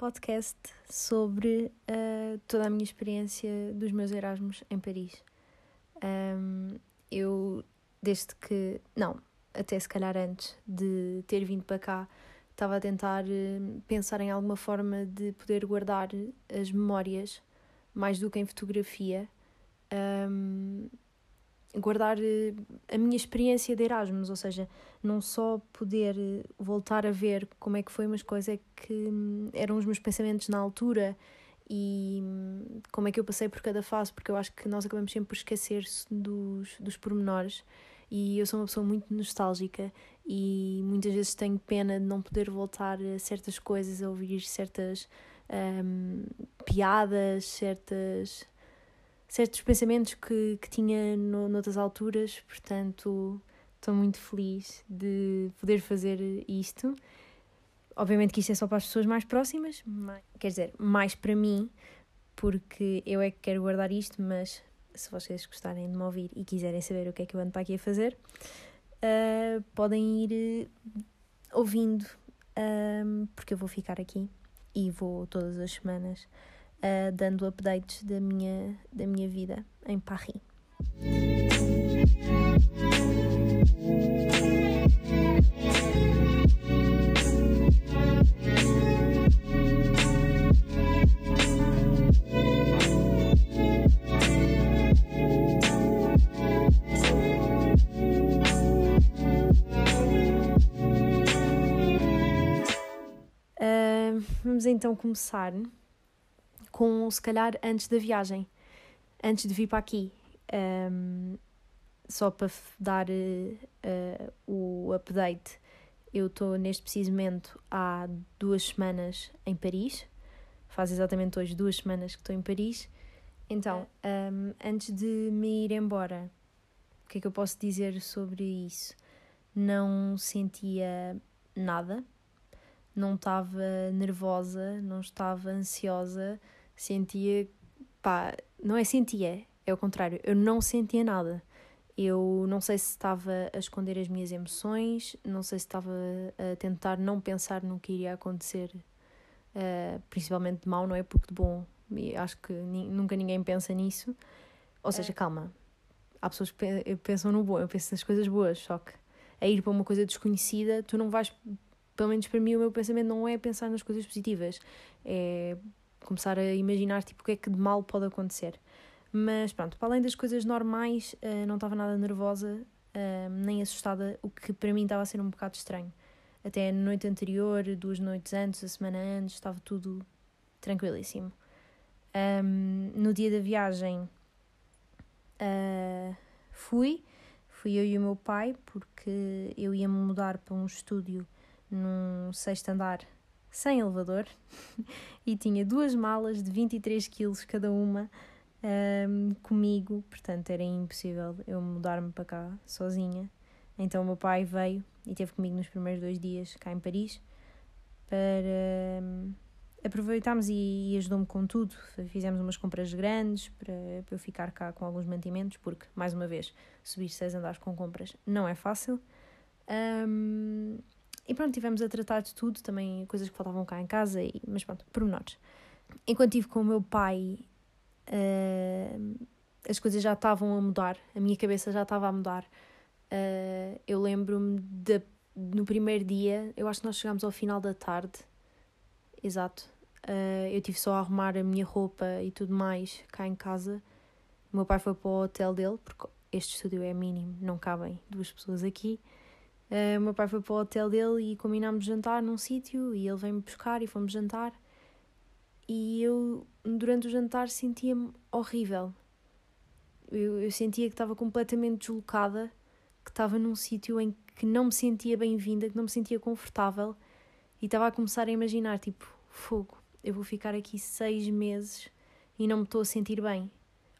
podcast sobre uh, toda a minha experiência dos meus Erasmus em Paris. Um, eu, desde que. Não, até se calhar antes de ter vindo para cá, estava a tentar uh, pensar em alguma forma de poder guardar as memórias mais do que em fotografia. Um, guardar eh, a minha experiência de Erasmus, ou seja, não só poder eh, voltar a ver como é que foi, mas coisas é que hum, eram os meus pensamentos na altura e hum, como é que eu passei por cada fase, porque eu acho que nós acabamos sempre por esquecer dos, dos pormenores. E eu sou uma pessoa muito nostálgica e muitas vezes tenho pena de não poder voltar a certas coisas, a ouvir certas um, piadas, certas certos pensamentos que, que tinha no, noutras alturas, portanto estou muito feliz de poder fazer isto. Obviamente que isto é só para as pessoas mais próximas, mas, quer dizer, mais para mim, porque eu é que quero guardar isto, mas se vocês gostarem de me ouvir e quiserem saber o que é que eu ando para aqui a fazer, uh, podem ir uh, ouvindo, um, porque eu vou ficar aqui e vou todas as semanas uh, dando updates da minha, da minha vida em Paris. Uh, vamos então começar com se calhar antes da viagem, antes de vir para aqui. Um, só para dar uh, o update, eu estou neste preciso momento há duas semanas em Paris. Faz exatamente hoje duas semanas que estou em Paris. Então, um, antes de me ir embora, o que é que eu posso dizer sobre isso? Não sentia nada, não estava nervosa, não estava ansiosa, sentia, pá, não é sentia, é o contrário, eu não sentia nada. Eu não sei se estava a esconder as minhas emoções, não sei se estava a tentar não pensar no que iria acontecer, uh, principalmente de mal, não é? Porque de bom, acho que nunca ninguém pensa nisso. Ou seja, é. calma, há pessoas que pensam no bom, eu penso nas coisas boas, só que a ir para uma coisa desconhecida, tu não vais, pelo menos para mim, o meu pensamento não é pensar nas coisas positivas, é começar a imaginar tipo, o que é que de mal pode acontecer. Mas pronto, para além das coisas normais, uh, não estava nada nervosa uh, nem assustada, o que para mim estava a ser um bocado estranho. Até a noite anterior, duas noites antes, a semana antes, estava tudo tranquilíssimo. No dia da viagem uh, fui, fui eu e o meu pai, porque eu ia me mudar para um estúdio num sexto andar sem elevador e tinha duas malas de 23 quilos cada uma um, comigo, portanto era impossível eu mudar-me para cá sozinha. Então o meu pai veio e esteve comigo nos primeiros dois dias cá em Paris para um, aproveitarmos e, e ajudou-me com tudo. Fizemos umas compras grandes para, para eu ficar cá com alguns mantimentos, porque, mais uma vez, subir seis andares com compras não é fácil. Um, e pronto, tivemos a tratar de tudo, também coisas que faltavam cá em casa, e, mas pronto, pormenores. Enquanto estive com o meu pai, uh, as coisas já estavam a mudar, a minha cabeça já estava a mudar. Uh, eu lembro-me no primeiro dia, eu acho que nós chegámos ao final da tarde, exato. Uh, eu tive só a arrumar a minha roupa e tudo mais cá em casa. O meu pai foi para o hotel dele, porque este estúdio é mínimo, não cabem duas pessoas aqui. Uh, o meu pai foi para o hotel dele e combinámos jantar num sítio e ele veio-me buscar e fomos jantar. E eu, durante o jantar, sentia-me horrível. Eu, eu sentia que estava completamente deslocada, que estava num sítio em que não me sentia bem-vinda, que não me sentia confortável e estava a começar a imaginar: tipo, fogo, eu vou ficar aqui seis meses e não me estou a sentir bem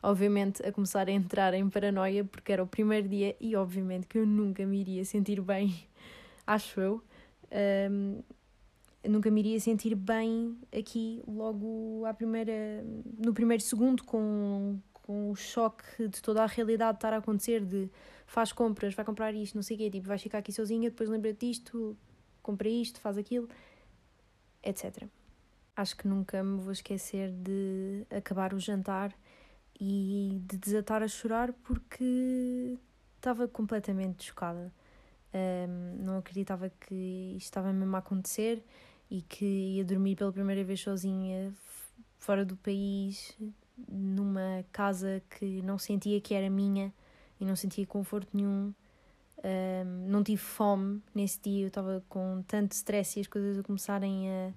obviamente a começar a entrar em paranoia porque era o primeiro dia e obviamente que eu nunca me iria sentir bem, acho eu. Um, nunca me iria sentir bem aqui logo à primeira, no primeiro segundo com, com o choque de toda a realidade estar a acontecer de faz compras, vai comprar isto, não sei o quê, tipo, vais ficar aqui sozinha, depois lembra-te disto, compra isto, faz aquilo, etc. acho que nunca me vou esquecer de acabar o jantar e de desatar a chorar porque estava completamente chocada. Um, não acreditava que isto estava mesmo a acontecer e que ia dormir pela primeira vez sozinha fora do país, numa casa que não sentia que era minha e não sentia conforto nenhum. Um, não tive fome nesse dia, eu estava com tanto stress e as coisas a começarem a,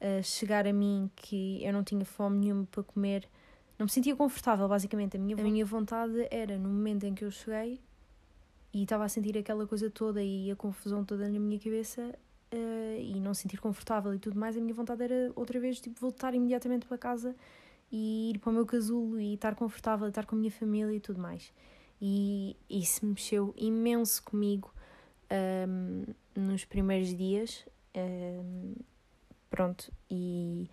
a chegar a mim que eu não tinha fome nenhuma para comer. Não me sentia confortável, basicamente. A minha, a minha vontade era, no momento em que eu cheguei e estava a sentir aquela coisa toda e a confusão toda na minha cabeça uh, e não sentir confortável e tudo mais, a minha vontade era outra vez tipo, voltar imediatamente para casa e ir para o meu casulo e estar confortável, estar com a minha família e tudo mais. E isso mexeu imenso comigo um, nos primeiros dias. Um, pronto, e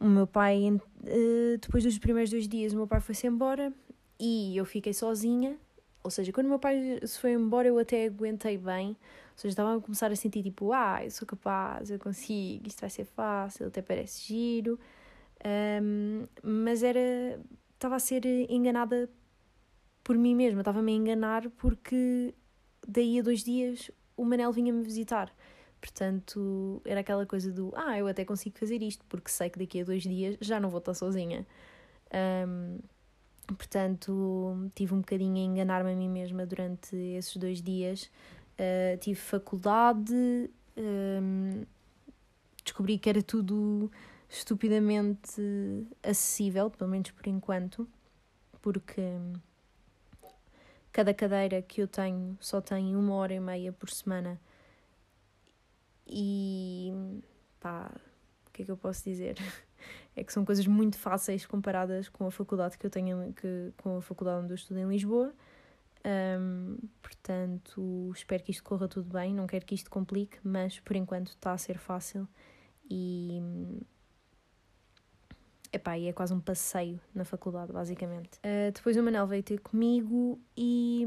o meu pai, uh, depois dos primeiros dois dias, o meu pai foi-se embora e eu fiquei sozinha. Ou seja, quando o meu pai se foi embora, eu até aguentei bem. Ou seja, estava a começar a sentir tipo, ah, eu sou capaz, eu consigo, isto vai ser fácil, até parece giro. Um, mas era. Estava a ser enganada por mim mesma, estava-me a enganar porque daí a dois dias o Manel vinha-me visitar. Portanto, era aquela coisa do ah, eu até consigo fazer isto, porque sei que daqui a dois dias já não vou estar sozinha. Um, portanto, tive um bocadinho a enganar-me a mim mesma durante esses dois dias. Uh, tive faculdade, um, descobri que era tudo estupidamente acessível, pelo menos por enquanto, porque cada cadeira que eu tenho só tem uma hora e meia por semana e pá, o que é que eu posso dizer? É que são coisas muito fáceis comparadas com a faculdade que eu tenho, que, com a faculdade onde eu estudo em Lisboa. Um, portanto, espero que isto corra tudo bem. Não quero que isto complique, mas por enquanto está a ser fácil e. Epá, e é quase um passeio na faculdade, basicamente. Uh, depois o Manel veio ter comigo e.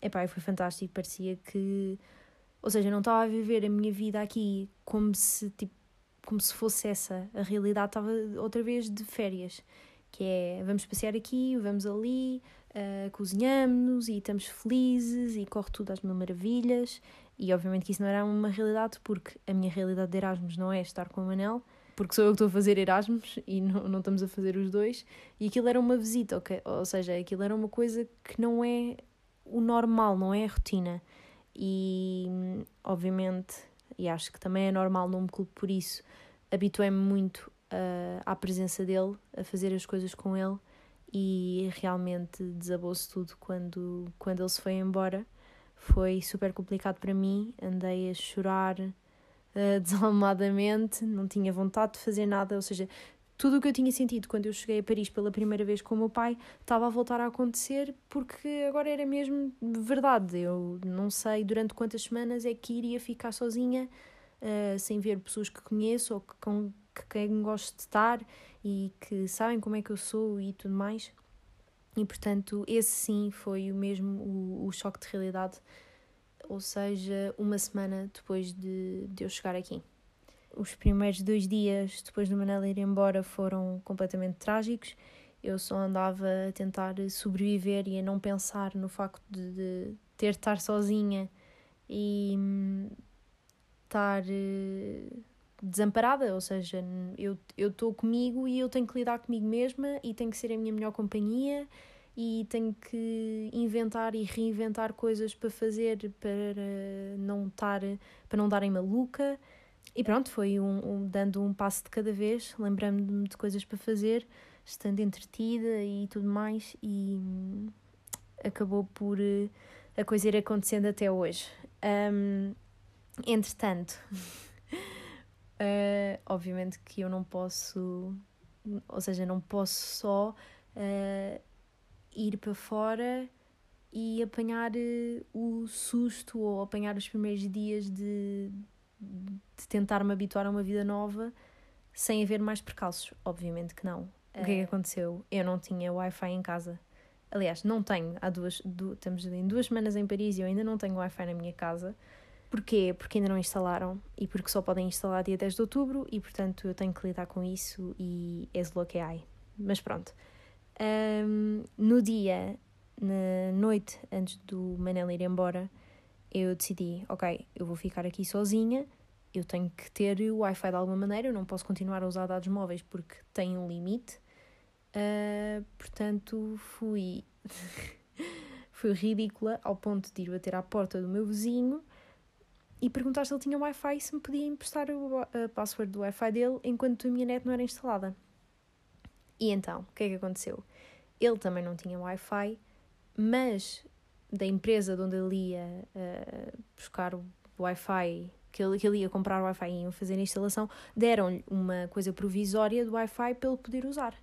Epá, foi fantástico. Parecia que ou seja, eu não estava a viver a minha vida aqui como se, tipo, como se fosse essa. A realidade estava outra vez de férias. Que é, vamos passear aqui, vamos ali, uh, cozinhamos e estamos felizes e corre tudo às mil maravilhas. E obviamente que isso não era uma realidade, porque a minha realidade de Erasmus não é estar com o Manel, porque sou eu que estou a fazer Erasmus e não, não estamos a fazer os dois. E aquilo era uma visita, okay? ou seja, aquilo era uma coisa que não é o normal, não é a rotina e obviamente, e acho que também é normal num clube por isso, habituei-me muito uh, à presença dele, a fazer as coisas com ele. E realmente desabou-se tudo quando, quando ele se foi embora. Foi super complicado para mim, andei a chorar uh, desalmadamente, não tinha vontade de fazer nada, ou seja, tudo o que eu tinha sentido quando eu cheguei a Paris pela primeira vez com o meu pai estava a voltar a acontecer porque agora era mesmo verdade. Eu não sei durante quantas semanas é que iria ficar sozinha, uh, sem ver pessoas que conheço ou que, com que quem gosto de estar e que sabem como é que eu sou e tudo mais. E portanto, esse sim foi o mesmo o, o choque de realidade, ou seja, uma semana depois de, de eu chegar aqui os primeiros dois dias depois do Manela ir embora foram completamente trágicos. Eu só andava a tentar sobreviver e a não pensar no facto de, de ter de estar sozinha e hum, estar uh, desamparada, ou seja, eu estou comigo e eu tenho que lidar comigo mesma e tenho que ser a minha melhor companhia e tenho que inventar e reinventar coisas para fazer para não estar para não darem maluca e pronto, foi um, um, dando um passo de cada vez, lembrando-me de coisas para fazer, estando entretida e tudo mais, e hum, acabou por uh, a coisa ir acontecendo até hoje. Um, entretanto, uh, obviamente que eu não posso, ou seja, não posso só uh, ir para fora e apanhar o susto ou apanhar os primeiros dias de de tentar me habituar a uma vida nova sem haver mais percalços? Obviamente que não. O que é que eh, aconteceu? Eu não tinha Wi-Fi em casa. Aliás, não tenho. Há duas, du estamos em duas semanas em Paris e eu ainda não tenho Wi-Fi na minha casa. Porquê? Porque ainda não instalaram e porque só podem instalar dia 10 de outubro e, portanto, eu tenho que lidar com isso e é lo que há. Mas pronto. Um, no dia, na noite antes do Manel ir embora, eu decidi, ok, eu vou ficar aqui sozinha, eu tenho que ter o Wi-Fi de alguma maneira, eu não posso continuar a usar dados móveis porque tem um limite. Uh, portanto, fui, fui ridícula ao ponto de ir bater à porta do meu vizinho e perguntar se ele tinha Wi-Fi e se me podia emprestar o, a password do Wi-Fi dele enquanto a minha net não era instalada. E então, o que é que aconteceu? Ele também não tinha Wi-Fi, mas da empresa de onde ele ia uh, buscar o Wi-Fi, que ele, que ele ia comprar o Wi-Fi e iam fazer a instalação, deram-lhe uma coisa provisória do Wi-Fi para ele poder usar.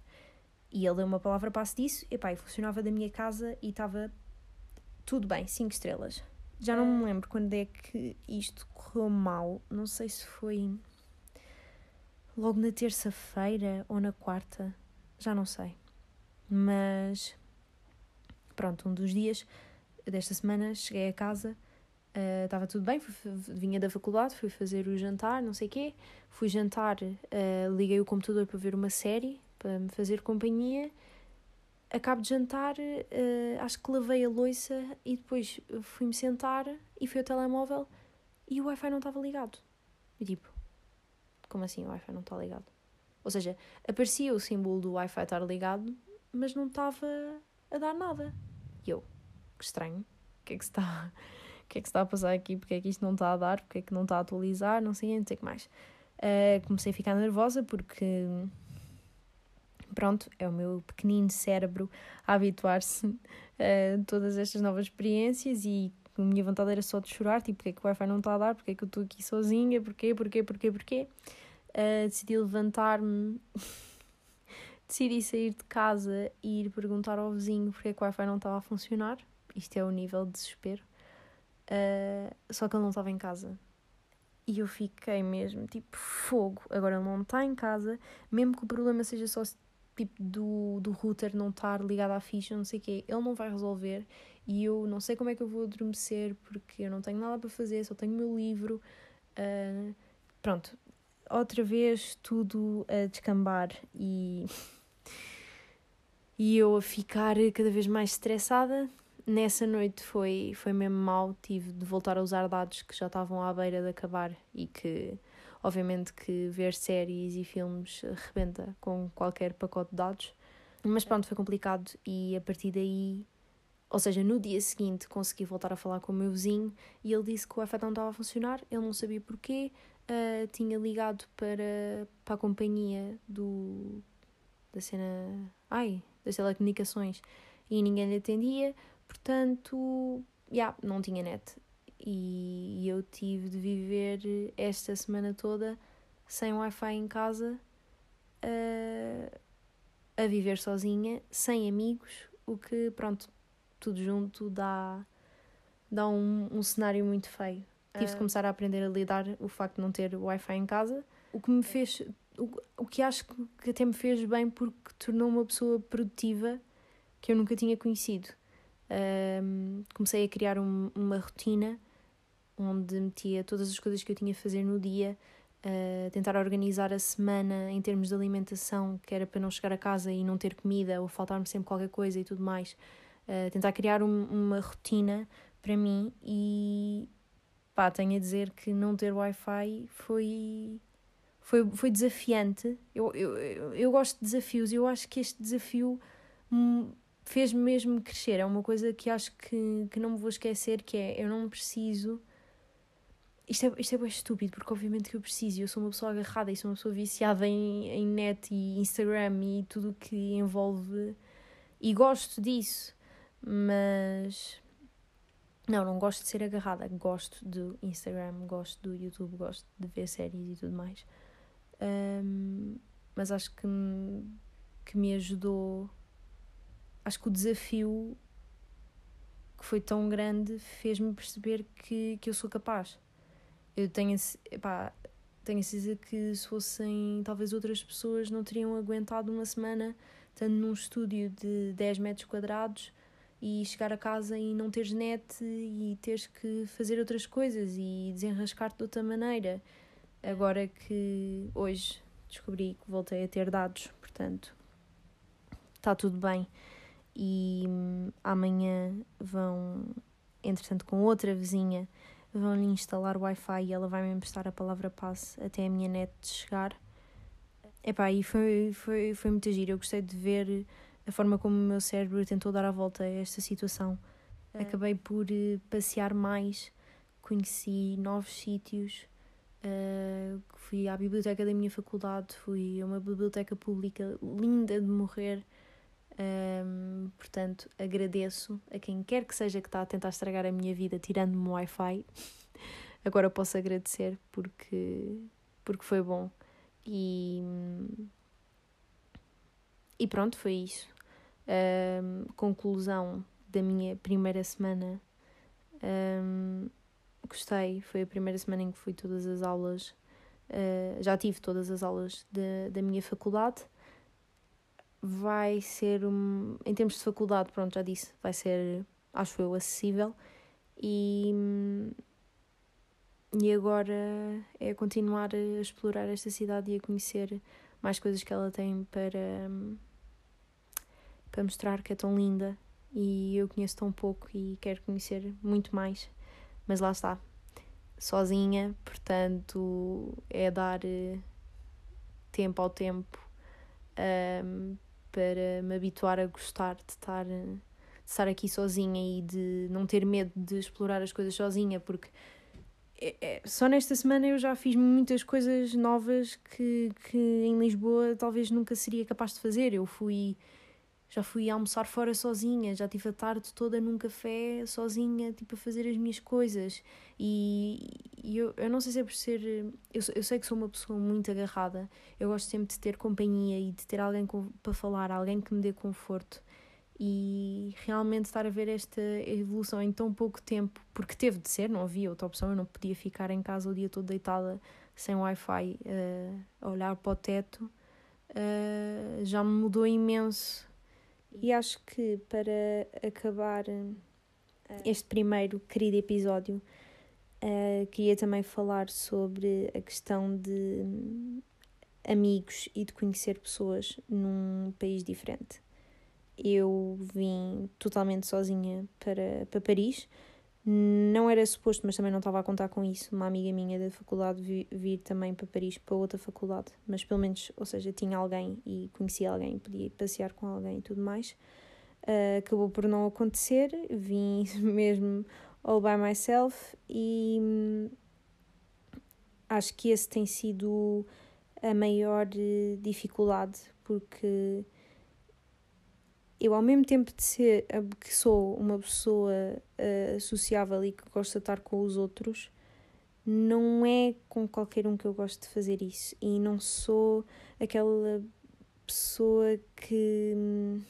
E ele deu uma palavra passo disso, e pá, e funcionava da minha casa e estava tudo bem, 5 estrelas. Já não me ah. lembro quando é que isto correu mal, não sei se foi logo na terça-feira ou na quarta, já não sei. Mas pronto, um dos dias desta semana cheguei a casa, estava uh, tudo bem, fui, vinha da faculdade, fui fazer o jantar, não sei o quê, fui jantar, uh, liguei o computador para ver uma série, para me fazer companhia, acabo de jantar, uh, acho que lavei a louça e depois fui-me sentar e fui ao telemóvel e o Wi-Fi não estava ligado. E tipo, como assim o Wi-Fi não está ligado? Ou seja, aparecia o símbolo do Wi-Fi estar ligado, mas não estava a dar nada. E eu, que estranho, o que é que está, o que é que está a passar aqui? Porque é que isto não está a dar? Porque é que não está a atualizar? Não sei, não sei o que mais. Uh, comecei a ficar nervosa porque, pronto, é o meu pequenino cérebro a habituar-se a todas estas novas experiências e a minha vontade era só de chorar, tipo, porque é que o Wi-Fi não está a dar? Porque é que eu estou aqui sozinha? Porquê, porquê, porquê, porquê? Uh, decidi levantar-me decidi sair de casa e ir perguntar ao vizinho porque é que o Wi-Fi não estava a funcionar. Isto é o nível de desespero. Uh, só que ele não estava em casa. E eu fiquei mesmo tipo fogo. Agora ele não está em casa, mesmo que o problema seja só tipo do, do router não estar ligado à ficha, não sei o quê, ele não vai resolver. E eu não sei como é que eu vou adormecer porque eu não tenho nada para fazer, só tenho o meu livro. Uh, pronto, outra vez tudo a descambar e e eu a ficar cada vez mais estressada. Nessa noite foi, foi mesmo mal, tive de voltar a usar dados que já estavam à beira de acabar e que, obviamente, que ver séries e filmes rebenta com qualquer pacote de dados. Mas pronto, foi complicado e a partir daí, ou seja, no dia seguinte consegui voltar a falar com o meu vizinho e ele disse que o Wi-Fi não estava a funcionar, ele não sabia porquê, uh, tinha ligado para, para a companhia do, da cena. Ai, das telecomunicações e ninguém lhe atendia, portanto, já, yeah, não tinha net. E eu tive de viver esta semana toda sem Wi-Fi em casa, uh, a viver sozinha, sem amigos, o que, pronto, tudo junto dá, dá um, um cenário muito feio. Tive de ah. começar a aprender a lidar o facto de não ter Wi-Fi em casa, o que me fez o, o que acho que até me fez bem porque tornou uma pessoa produtiva que eu nunca tinha conhecido. Um, comecei a criar um, uma rotina onde metia todas as coisas que eu tinha a fazer no dia, uh, tentar organizar a semana em termos de alimentação, que era para não chegar a casa e não ter comida ou faltar-me sempre qualquer coisa e tudo mais. Uh, tentar criar um, uma rotina para mim e pá, tenho a dizer que não ter Wi-Fi foi foi, foi desafiante. Eu, eu, eu gosto de desafios e eu acho que este desafio fez-me mesmo crescer. É uma coisa que acho que, que não me vou esquecer, que é eu não preciso. Isto é, isto é bem estúpido, porque obviamente que eu preciso. Eu sou uma pessoa agarrada e sou uma pessoa viciada em, em net e Instagram e tudo o que envolve. E gosto disso, mas. Não, não gosto de ser agarrada. Gosto do Instagram, gosto do YouTube, gosto de ver séries e tudo mais. Um, mas acho que, que me ajudou. Acho que o desafio que foi tão grande fez-me perceber que, que eu sou capaz. Eu tenho, epá, tenho a certeza que se fossem talvez outras pessoas não teriam aguentado uma semana estando num estúdio de 10 metros quadrados e chegar a casa e não teres net e teres que fazer outras coisas e desenrascar-te de outra maneira. Agora que hoje descobri que voltei a ter dados, portanto, está tudo bem. E hum, amanhã vão, entretanto, com outra vizinha, vão-lhe instalar Wi-Fi e ela vai-me emprestar a palavra passe até a minha net chegar. Epá, e foi, foi, foi muito giro. Eu gostei de ver a forma como o meu cérebro tentou dar a volta a esta situação. É. Acabei por uh, passear mais, conheci novos sítios, uh, fui à biblioteca da minha faculdade, fui a uma biblioteca pública linda de morrer. Um, portanto, agradeço a quem quer que seja que está a tentar estragar a minha vida tirando-me o Wi-Fi. Agora posso agradecer porque, porque foi bom. E, e pronto, foi isso. Um, conclusão da minha primeira semana. Um, gostei, foi a primeira semana em que fui todas as aulas. Uh, já tive todas as aulas de, da minha faculdade. Vai ser, um, em termos de faculdade, pronto, já disse, vai ser, acho eu, acessível. E, e agora é continuar a explorar esta cidade e a conhecer mais coisas que ela tem para, para mostrar que é tão linda e eu conheço tão pouco e quero conhecer muito mais. Mas lá está, sozinha, portanto é dar eh, tempo ao tempo um, para me habituar a gostar de estar, de estar aqui sozinha e de não ter medo de explorar as coisas sozinha, porque é, é, só nesta semana eu já fiz muitas coisas novas que, que em Lisboa talvez nunca seria capaz de fazer. Eu fui já fui almoçar fora sozinha, já tive a tarde toda num café sozinha, tipo a fazer as minhas coisas. E, e eu, eu não sei se é por ser. Eu, eu sei que sou uma pessoa muito agarrada, eu gosto sempre de ter companhia e de ter alguém com, para falar, alguém que me dê conforto. E realmente estar a ver esta evolução em tão pouco tempo, porque teve de ser, não havia outra opção, eu não podia ficar em casa o dia todo deitada sem Wi-Fi uh, a olhar para o teto, uh, já me mudou imenso e acho que para acabar eh, este primeiro querido episódio, uh, queria também falar sobre a questão de amigos e de conhecer pessoas num país diferente. Eu vim totalmente sozinha para, para Paris não era suposto, mas também não estava a contar com isso. Uma amiga minha da faculdade vir, também para Paris, para outra faculdade, mas pelo menos, ou seja, tinha alguém e conhecia alguém, podia passear com alguém e tudo mais. Uh, acabou por não acontecer, vim mesmo all by myself e hum, acho que esse tem sido a maior eh, dificuldade, porque eu ao mesmo tempo de ser que sou uma pessoa uh, sociável e que gosto de estar com os outros, não é com qualquer um que eu gosto de fazer isso. E não sou aquela pessoa que. Hum,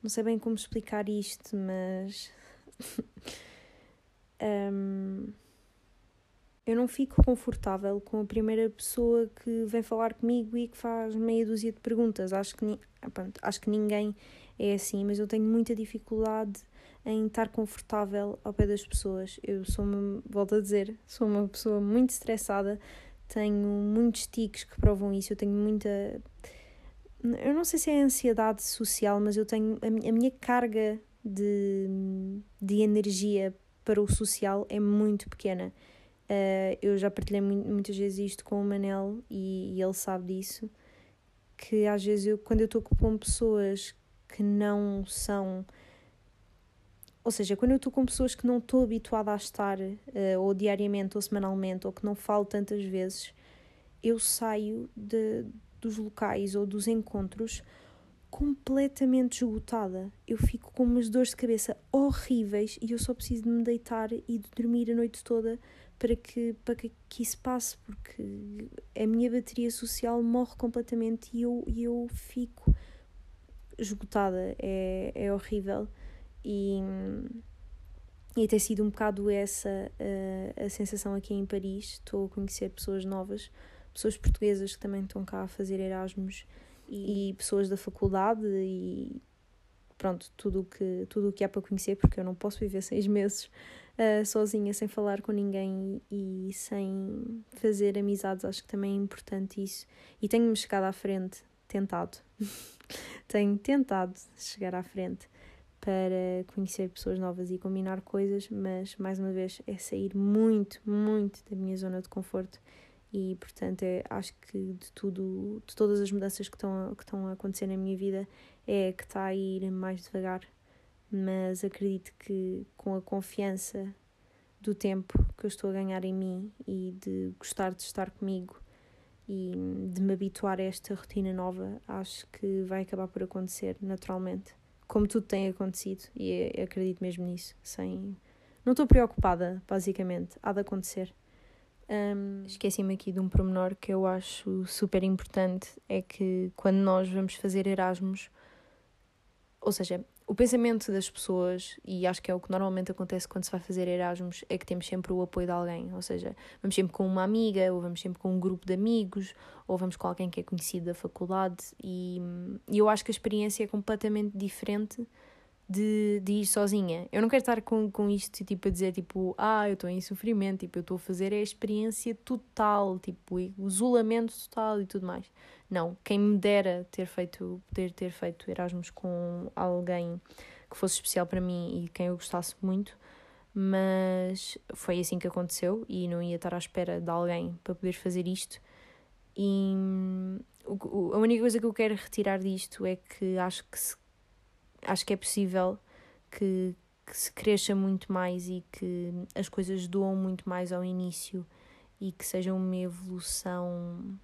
não sei bem como explicar isto, mas. um, eu não fico confortável com a primeira pessoa que vem falar comigo e que faz meia dúzia de perguntas. Acho que, pronto, acho que ninguém é assim, mas eu tenho muita dificuldade em estar confortável ao pé das pessoas. Eu sou uma, volto a dizer, sou uma pessoa muito estressada, tenho muitos tiques que provam isso, eu tenho muita. Eu não sei se é ansiedade social, mas eu tenho. A minha carga de, de energia para o social é muito pequena. Uh, eu já partilhei muitas vezes isto com o Manel e, e ele sabe disso. Que às vezes eu, quando eu estou com pessoas que não são. Ou seja, quando eu estou com pessoas que não estou habituada a estar, uh, ou diariamente, ou semanalmente, ou que não falo tantas vezes, eu saio de, dos locais ou dos encontros completamente esgotada. Eu fico com umas dores de cabeça horríveis e eu só preciso de me deitar e de dormir a noite toda para que, para que, isso passe, porque a minha bateria social morre completamente e eu, eu fico esgotada, é, é horrível. E, e tem sido um bocado essa a, a sensação aqui em Paris. Estou a conhecer pessoas novas, pessoas portuguesas que também estão cá a fazer Erasmus e, e pessoas da faculdade e pronto, tudo que, tudo o que há para conhecer, porque eu não posso viver seis meses uh, sozinha, sem falar com ninguém e, sem fazer amizades, acho que também é importante isso. E tenho-me chegado à frente, tentado, tenho tentado chegar à frente para conhecer pessoas novas e combinar coisas, mas mais uma vez é sair muito, muito da minha zona de conforto e portanto é, acho que de tudo, de todas as mudanças que estão, que estão a acontecer na minha vida é que está a ir mais devagar, mas acredito que com a confiança do tempo que eu estou a ganhar em mim e de gostar de estar comigo e de me habituar a esta rotina nova, acho que vai acabar por acontecer naturalmente, como tudo tem acontecido e acredito mesmo nisso, sem não estou preocupada, basicamente, há de acontecer. Um, Esqueci-me aqui de um pormenor que eu acho super importante: é que quando nós vamos fazer Erasmus, ou seja, o pensamento das pessoas, e acho que é o que normalmente acontece quando se vai fazer Erasmus, é que temos sempre o apoio de alguém. Ou seja, vamos sempre com uma amiga, ou vamos sempre com um grupo de amigos, ou vamos com alguém que é conhecido da faculdade. E, e eu acho que a experiência é completamente diferente de, de ir sozinha. Eu não quero estar com, com isto tipo, a dizer tipo, ah, eu estou em sofrimento, tipo, eu estou a fazer a experiência total, tipo, o isolamento total e tudo mais. Não, quem me dera ter feito, poder ter feito Erasmus com alguém que fosse especial para mim e quem eu gostasse muito, mas foi assim que aconteceu e não ia estar à espera de alguém para poder fazer isto. E a única coisa que eu quero retirar disto é que acho que se acho que é possível que, que se cresça muito mais e que as coisas doam muito mais ao início e que seja uma evolução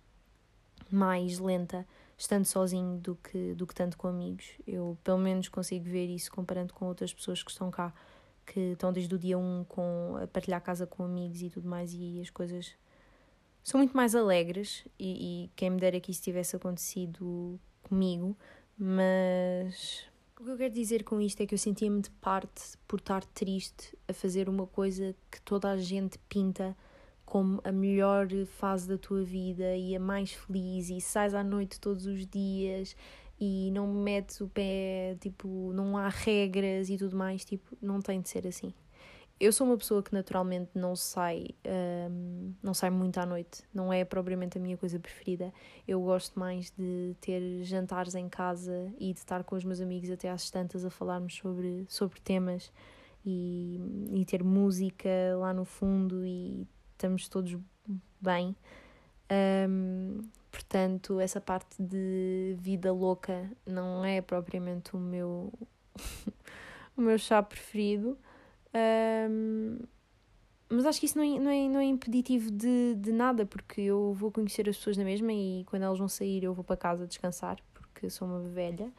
mais lenta estando sozinho do que, do que tanto com amigos. Eu pelo menos consigo ver isso comparando com outras pessoas que estão cá, que estão desde o dia 1 com, a partilhar casa com amigos e tudo mais, e as coisas são muito mais alegres. E, e quem me dera que isso tivesse acontecido comigo, mas o que eu quero dizer com isto é que eu sentia-me de parte por estar triste a fazer uma coisa que toda a gente pinta como a melhor fase da tua vida e a mais feliz e sais à noite todos os dias e não metes o pé, tipo, não há regras e tudo mais, tipo, não tem de ser assim. Eu sou uma pessoa que naturalmente não sai, um, não sai muito à noite, não é propriamente a minha coisa preferida. Eu gosto mais de ter jantares em casa e de estar com os meus amigos até às tantas a falarmos sobre, sobre temas e, e ter música lá no fundo e estamos todos bem. Um, portanto, essa parte de vida louca não é propriamente o meu, o meu chá preferido. Um, mas acho que isso não é, não é, não é impeditivo de, de nada, porque eu vou conhecer as pessoas na mesma e quando elas vão sair eu vou para casa descansar, porque sou uma velha.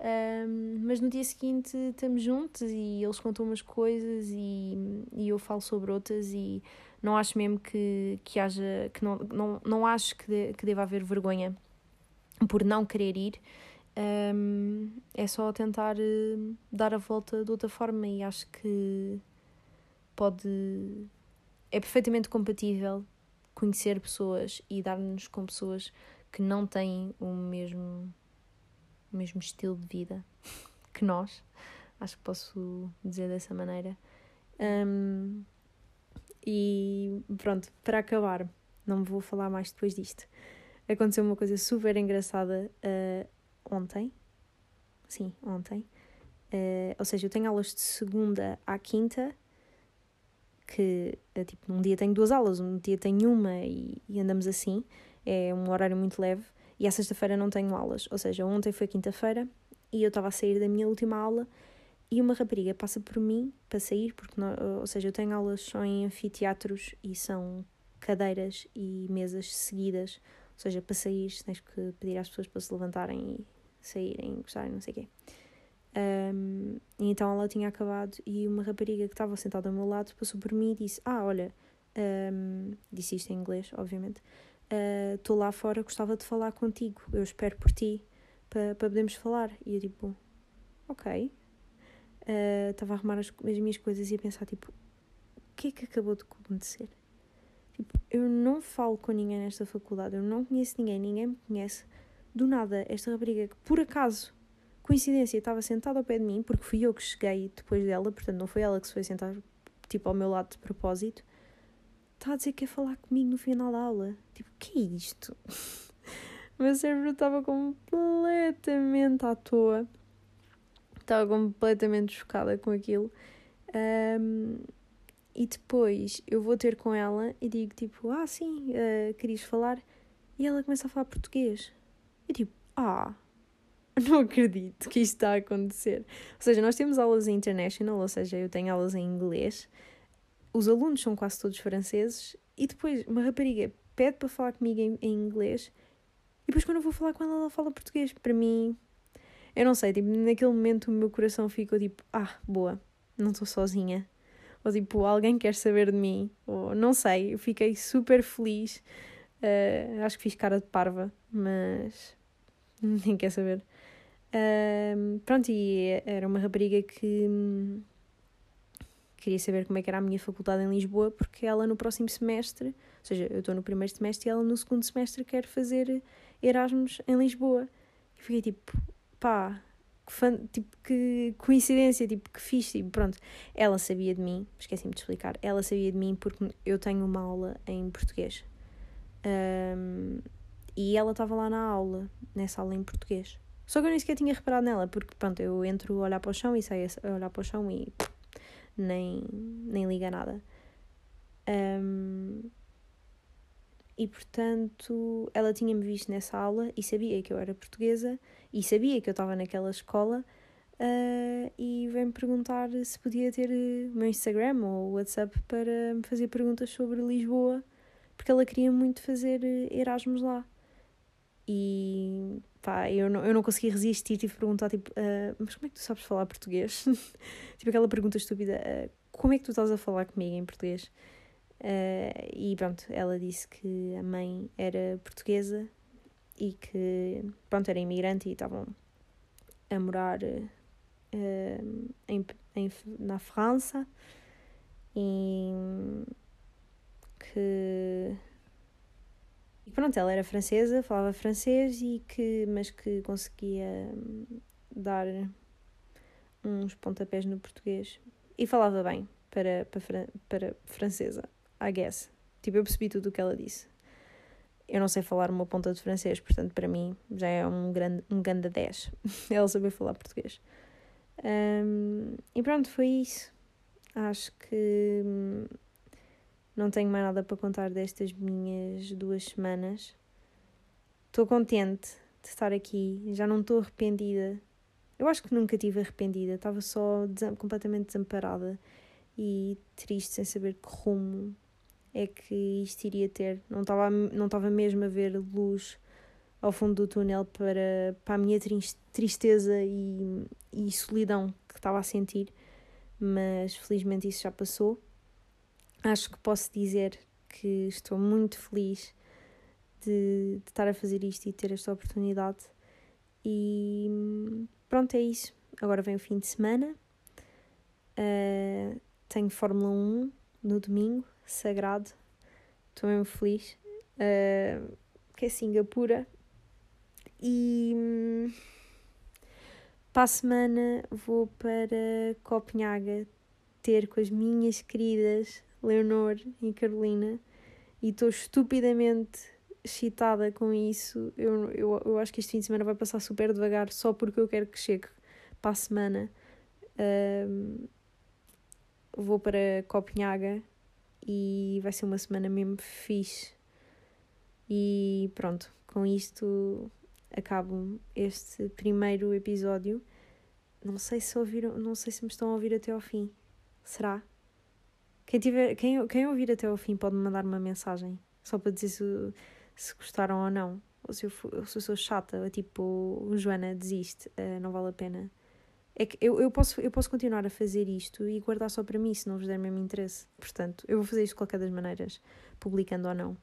Um, mas no dia seguinte estamos juntos e eles contam umas coisas e, e eu falo sobre outras e não acho mesmo que, que haja, que não, não, não acho que, de, que deva haver vergonha por não querer ir um, é só tentar uh, dar a volta de outra forma e acho que pode. É perfeitamente compatível conhecer pessoas e dar-nos com pessoas que não têm o mesmo, o mesmo estilo de vida que nós. Acho que posso dizer dessa maneira. Um, e pronto, para acabar, não vou falar mais depois disto. Aconteceu uma coisa super engraçada uh, ontem. Sim, ontem. Uh, ou seja, eu tenho aulas de segunda à quinta, que uh, tipo, num dia tenho duas aulas, um dia tenho uma e, e andamos assim. É um horário muito leve. E à sexta-feira não tenho aulas. Ou seja, ontem foi quinta-feira e eu estava a sair da minha última aula e uma rapariga passa por mim para sair, porque não, ou seja, eu tenho aulas só em anfiteatros e são cadeiras e mesas seguidas, ou seja, para sair tens que pedir às pessoas para se levantarem e saírem, gostarem, não sei o quê. Um, então ela tinha acabado e uma rapariga que estava sentada ao meu lado passou por mim e disse: Ah, olha, um, disse isto em inglês, obviamente. Estou uh, lá fora, gostava de falar contigo. Eu espero por ti para pa podermos falar. E eu, tipo, ok. Estava uh, a arrumar as, as minhas coisas e a pensar: Tipo, o que é que acabou de acontecer? Tipo, eu não falo com ninguém nesta faculdade, eu não conheço ninguém, ninguém me conhece do nada, esta rapariga que por acaso Coincidência, estava sentada ao pé de mim, porque fui eu que cheguei depois dela, portanto não foi ela que se foi sentar, tipo, ao meu lado de propósito. Está a dizer que ia falar comigo no final da aula. Tipo, o que é isto? meu cérebro estava completamente à toa. Estava completamente chocada com aquilo. Um, e depois eu vou ter com ela e digo tipo, ah sim, uh, querias falar? E ela começa a falar português. E tipo, ah, não acredito que isto está a acontecer. Ou seja, nós temos aulas em international, ou seja, eu tenho aulas em inglês, os alunos são quase todos franceses, e depois uma rapariga pede para falar comigo em, em inglês, e depois quando eu vou falar com ela, ela fala português. Para mim, eu não sei, tipo, naquele momento o meu coração ficou tipo, ah, boa, não estou sozinha. Ou tipo, alguém quer saber de mim. Ou não sei, eu fiquei super feliz. Uh, acho que fiz cara de parva, mas ninguém quer saber. Uh, pronto, e era uma rapariga que queria saber como é que era a minha faculdade em Lisboa, porque ela no próximo semestre, ou seja, eu estou no primeiro semestre e ela no segundo semestre quer fazer Erasmus em Lisboa. E fiquei tipo, pá, que, tipo, que coincidência, tipo, que fixe, tipo, pronto. Ela sabia de mim, esqueci-me de explicar, ela sabia de mim porque eu tenho uma aula em português. Um, e ela estava lá na aula, nessa aula em português. Só que eu nem sequer tinha reparado nela, porque pronto, eu entro a olhar para o chão e saio a olhar para o chão e nem, nem liga nada. Um, e portanto, ela tinha-me visto nessa aula e sabia que eu era portuguesa e sabia que eu estava naquela escola uh, e veio-me perguntar se podia ter o meu Instagram ou WhatsApp para me fazer perguntas sobre Lisboa, porque ela queria muito fazer Erasmus lá. E pá, eu não, eu não consegui resistir, tive de perguntar, tipo, uh, mas como é que tu sabes falar português? tipo aquela pergunta estúpida, uh, como é que tu estás a falar comigo em português? Uh, e pronto, ela disse que a mãe era portuguesa e que, pronto, era imigrante e estavam a morar em, em, na França e que e pronto, ela era francesa, falava francês e que, mas que conseguia hum, dar uns pontapés no português e falava bem para, para, para francesa, I guess. Tipo, eu percebi tudo o que ela disse. Eu não sei falar uma ponta de francês, portanto, para mim já é um grande, um grande 10 ela saber falar português. Um, e pronto, foi isso. Acho que hum, não tenho mais nada para contar destas minhas duas semanas. Estou contente de estar aqui, já não estou arrependida. Eu acho que nunca estive arrependida, estava só completamente desamparada e triste sem saber que rumo é que isto iria ter. Não estava, não mesmo a ver luz ao fundo do túnel para, para a minha tristeza e, e solidão que estava a sentir, mas felizmente isso já passou acho que posso dizer que estou muito feliz de, de, estar a fazer isto e ter esta oportunidade. E pronto, é isso. Agora vem o fim de semana. Uh, tenho Fórmula 1 no domingo, sagrado. Estou mesmo feliz. Uh, que é Singapura. E para a semana vou para Copenhaga ter com as minhas queridas Leonor e Carolina, e estou estupidamente excitada com isso. Eu, eu, eu acho que este fim de semana vai passar super devagar só porque eu quero que chegue para a semana. Um, vou para Copenhaga e vai ser uma semana mesmo fixe. E pronto, com isto acabo este primeiro episódio. Não sei se ouviram, não sei se me estão a ouvir até ao fim. Será? Quem, tiver, quem, quem ouvir até ao fim pode me mandar uma mensagem, só para dizer se, se gostaram ou não. Ou se eu, se eu sou chata, tipo, Joana, desiste, uh, não vale a pena. É que eu, eu, posso, eu posso continuar a fazer isto e guardar só para mim se não vos der mesmo interesse. Portanto, eu vou fazer isto de qualquer das maneiras, publicando ou não.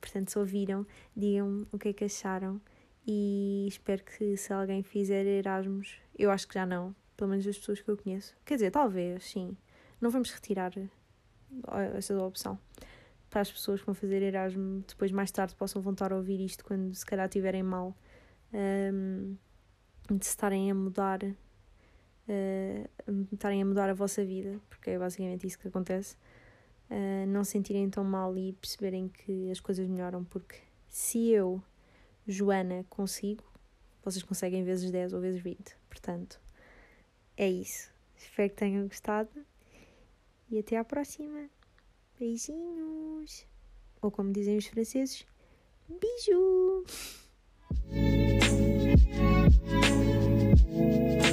Portanto, se ouviram, digam o que é que acharam e espero que se alguém fizer Erasmus, eu acho que já não, pelo menos as pessoas que eu conheço. Quer dizer, talvez, sim. Não vamos retirar essa opção para as pessoas que vão fazer Erasmo depois mais tarde possam voltar a ouvir isto quando se calhar estiverem mal. Um, de estarem a mudar, uh, estarem a mudar a vossa vida, porque é basicamente isso que acontece. Uh, não sentirem tão mal e perceberem que as coisas melhoram, porque se eu, Joana, consigo, vocês conseguem vezes 10 ou vezes 20. Portanto, é isso. Espero que tenham gostado e até à próxima. Beijinhos! Ou como dizem os franceses, bijou! Thank you.